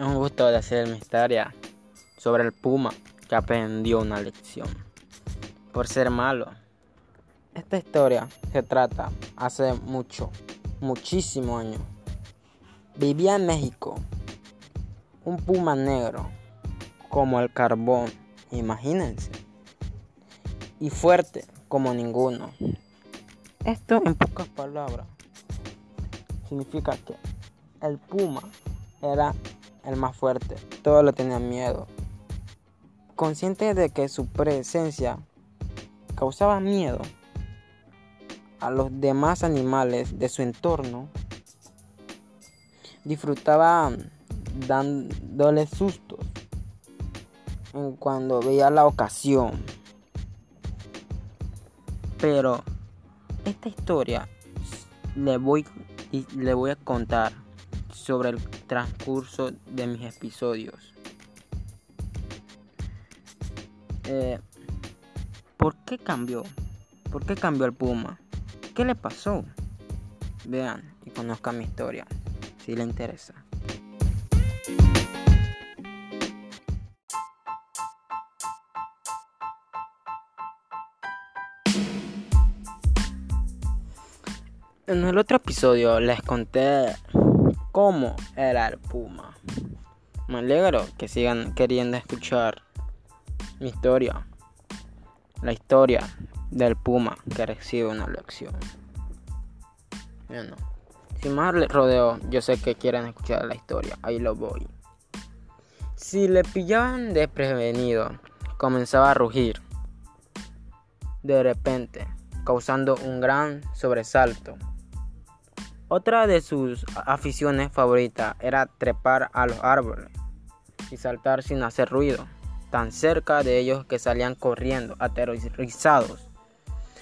Es un gusto decir mi historia sobre el puma que aprendió una lección por ser malo. Esta historia se trata hace mucho, muchísimo años. Vivía en México un puma negro como el carbón, imagínense, y fuerte como ninguno. Esto en pocas palabras significa que el puma era el más fuerte, todos le tenían miedo. Consciente de que su presencia causaba miedo a los demás animales de su entorno, disfrutaba dándole sustos en cuando veía la ocasión. Pero esta historia le voy, le voy a contar sobre el transcurso de mis episodios. Eh, ¿Por qué cambió? ¿Por qué cambió el Puma? ¿Qué le pasó? Vean y conozcan mi historia, si le interesa. En el otro episodio les conté era el puma. Me alegro que sigan queriendo escuchar mi historia. La historia del puma que recibe una lección. Bueno, sin más rodeo, yo sé que quieren escuchar la historia. Ahí lo voy. Si le pillaban desprevenido, comenzaba a rugir. De repente, causando un gran sobresalto otra de sus aficiones favoritas era trepar a los árboles y saltar sin hacer ruido, tan cerca de ellos que salían corriendo, aterrorizados.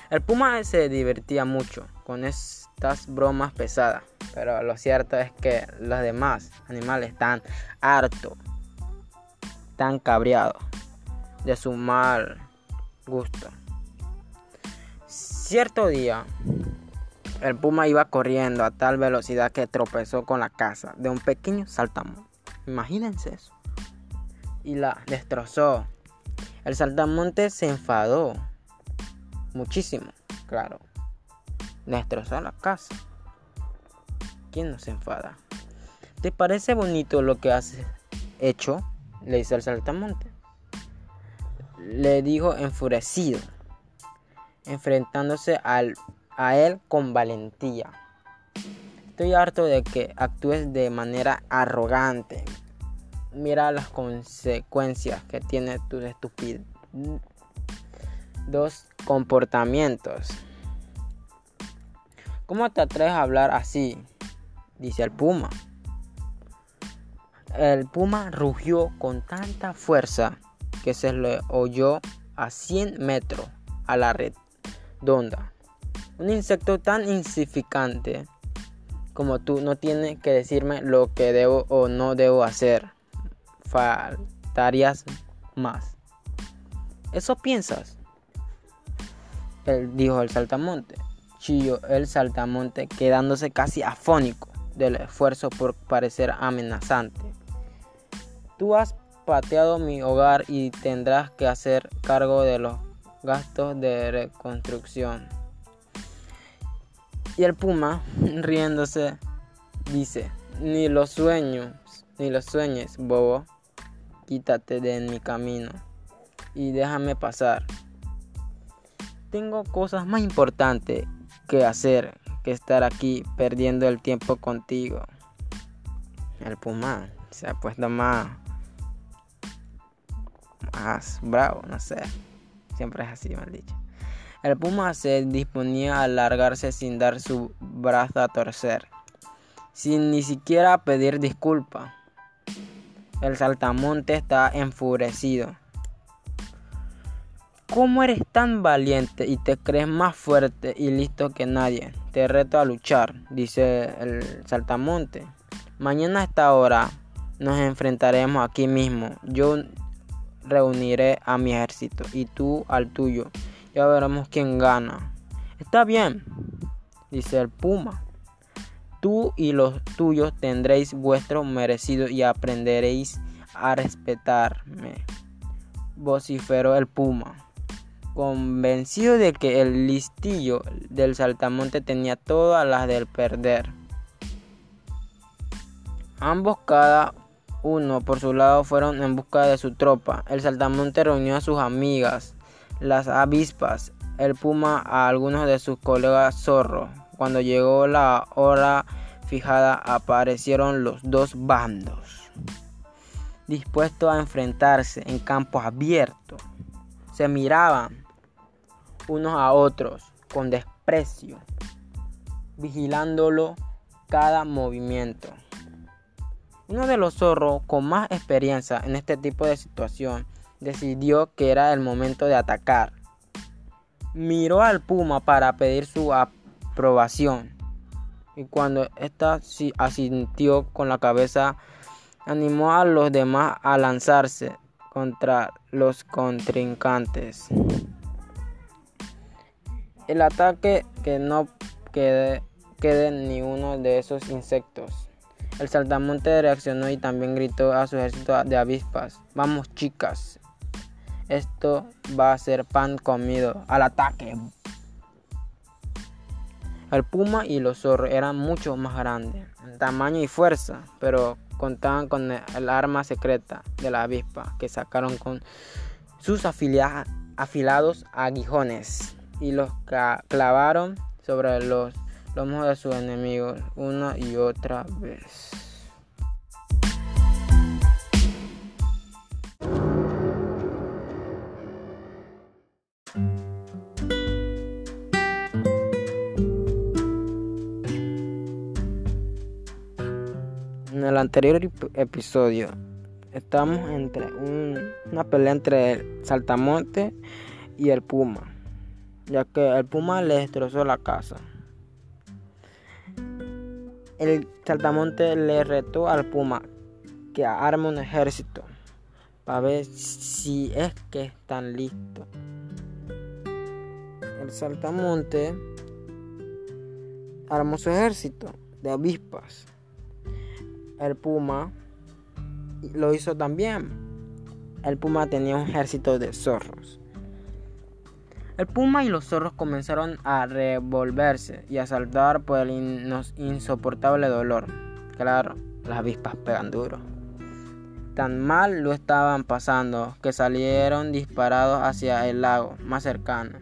El puma se divertía mucho con estas bromas pesadas, pero lo cierto es que los demás animales están hartos, tan cabreados de su mal gusto. Cierto día, el puma iba corriendo a tal velocidad que tropezó con la casa de un pequeño saltamonte. Imagínense eso. Y la destrozó. El saltamonte se enfadó. Muchísimo, claro. Destrozó la casa. ¿Quién no se enfada? ¿Te parece bonito lo que has hecho? Le dice el saltamonte. Le dijo enfurecido, enfrentándose al a él con valentía. Estoy harto de que actúes de manera arrogante. Mira las consecuencias que tiene tus estúpidos comportamientos. ¿Cómo te atreves a hablar así? Dice el puma. El puma rugió con tanta fuerza que se le oyó a 100 metros a la redonda. Un insecto tan insignificante como tú no tiene que decirme lo que debo o no debo hacer. Faltarías más. ¿Eso piensas? Él dijo el saltamonte. Chillo el saltamonte quedándose casi afónico del esfuerzo por parecer amenazante. Tú has pateado mi hogar y tendrás que hacer cargo de los gastos de reconstrucción. Y el puma, riéndose, dice, ni los sueños, ni los sueñes, bobo, quítate de mi camino y déjame pasar. Tengo cosas más importantes que hacer que estar aquí perdiendo el tiempo contigo. El puma se ha puesto más, más bravo, no sé. Siempre es así, mal dicho. El puma se disponía a alargarse sin dar su brazo a torcer, sin ni siquiera pedir disculpa. El saltamonte está enfurecido. ¿Cómo eres tan valiente y te crees más fuerte y listo que nadie? Te reto a luchar, dice el saltamonte. Mañana a esta hora nos enfrentaremos aquí mismo. Yo reuniré a mi ejército y tú al tuyo. Ya veremos quién gana. Está bien, dice el puma. Tú y los tuyos tendréis vuestro merecido y aprenderéis a respetarme. Vociferó el puma, convencido de que el listillo del saltamonte tenía todas las del perder. Ambos cada uno por su lado fueron en busca de su tropa. El saltamonte reunió a sus amigas, las avispas, el puma a algunos de sus colegas zorros. Cuando llegó la hora fijada aparecieron los dos bandos, dispuestos a enfrentarse en campos abiertos. Se miraban unos a otros con desprecio, vigilándolo cada movimiento. Uno de los zorros con más experiencia en este tipo de situación decidió que era el momento de atacar. Miró al puma para pedir su aprobación y cuando ésta asintió con la cabeza, animó a los demás a lanzarse contra los contrincantes. El ataque que no quede, quede ni uno de esos insectos. El saltamonte reaccionó y también gritó a su ejército de avispas. Vamos chicas, esto va a ser pan comido. Al ataque. El puma y los zorros eran mucho más grandes en tamaño y fuerza, pero contaban con el arma secreta de la avispa que sacaron con sus afilados aguijones y los clavaron sobre los lomos de sus enemigos una y otra vez. El anterior episodio estamos entre una pelea entre el saltamonte y el puma, ya que el puma le destrozó la casa. El saltamonte le retó al puma que arme un ejército para ver si es que están listos. El saltamonte armó su ejército de avispas. El puma lo hizo también. El puma tenía un ejército de zorros. El puma y los zorros comenzaron a revolverse y a saltar por el insoportable dolor. Claro, las avispas pegan duro. Tan mal lo estaban pasando que salieron disparados hacia el lago más cercano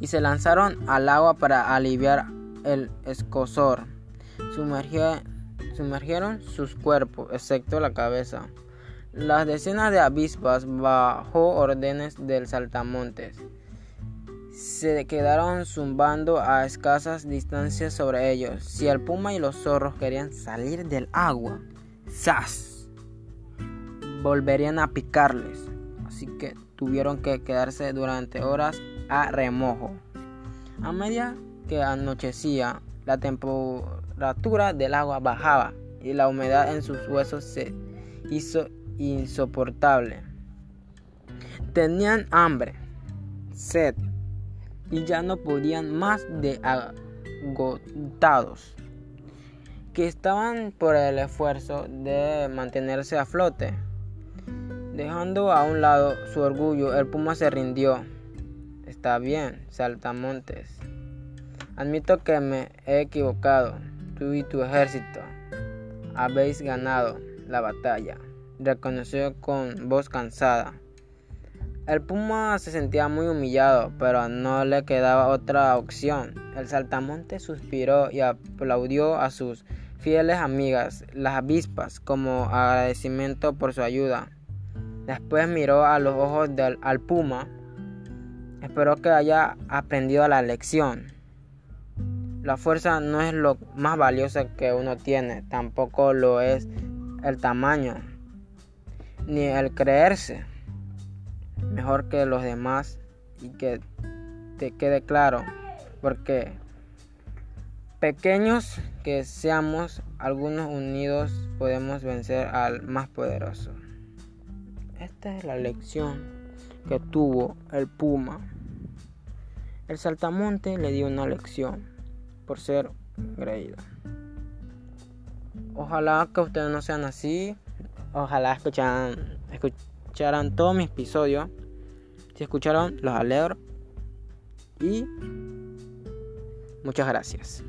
y se lanzaron al agua para aliviar el escosor. Sumergieron sus cuerpos, excepto la cabeza. Las decenas de avispas bajo órdenes del saltamontes se quedaron zumbando a escasas distancias sobre ellos. Si el puma y los zorros querían salir del agua, ¡zas! Volverían a picarles. Así que tuvieron que quedarse durante horas a remojo. A medida que anochecía, la temperatura del agua bajaba y la humedad en sus huesos se hizo insoportable. Tenían hambre, sed y ya no podían más de agotados, que estaban por el esfuerzo de mantenerse a flote. Dejando a un lado su orgullo, el puma se rindió. Está bien, saltamontes. Admito que me he equivocado. Tú y tu ejército habéis ganado la batalla, reconoció con voz cansada. El puma se sentía muy humillado, pero no le quedaba otra opción. El saltamonte suspiró y aplaudió a sus fieles amigas, las avispas, como agradecimiento por su ayuda. Después miró a los ojos del, al puma. Espero que haya aprendido la lección. La fuerza no es lo más valioso que uno tiene, tampoco lo es el tamaño, ni el creerse mejor que los demás y que te quede claro, porque pequeños que seamos, algunos unidos podemos vencer al más poderoso. Esta es la lección que tuvo el puma. El saltamonte le dio una lección por ser creído. ojalá que ustedes no sean así. Ojalá escucharan, escucharan todos mis episodios. Si escucharon, los alegro. Y muchas gracias.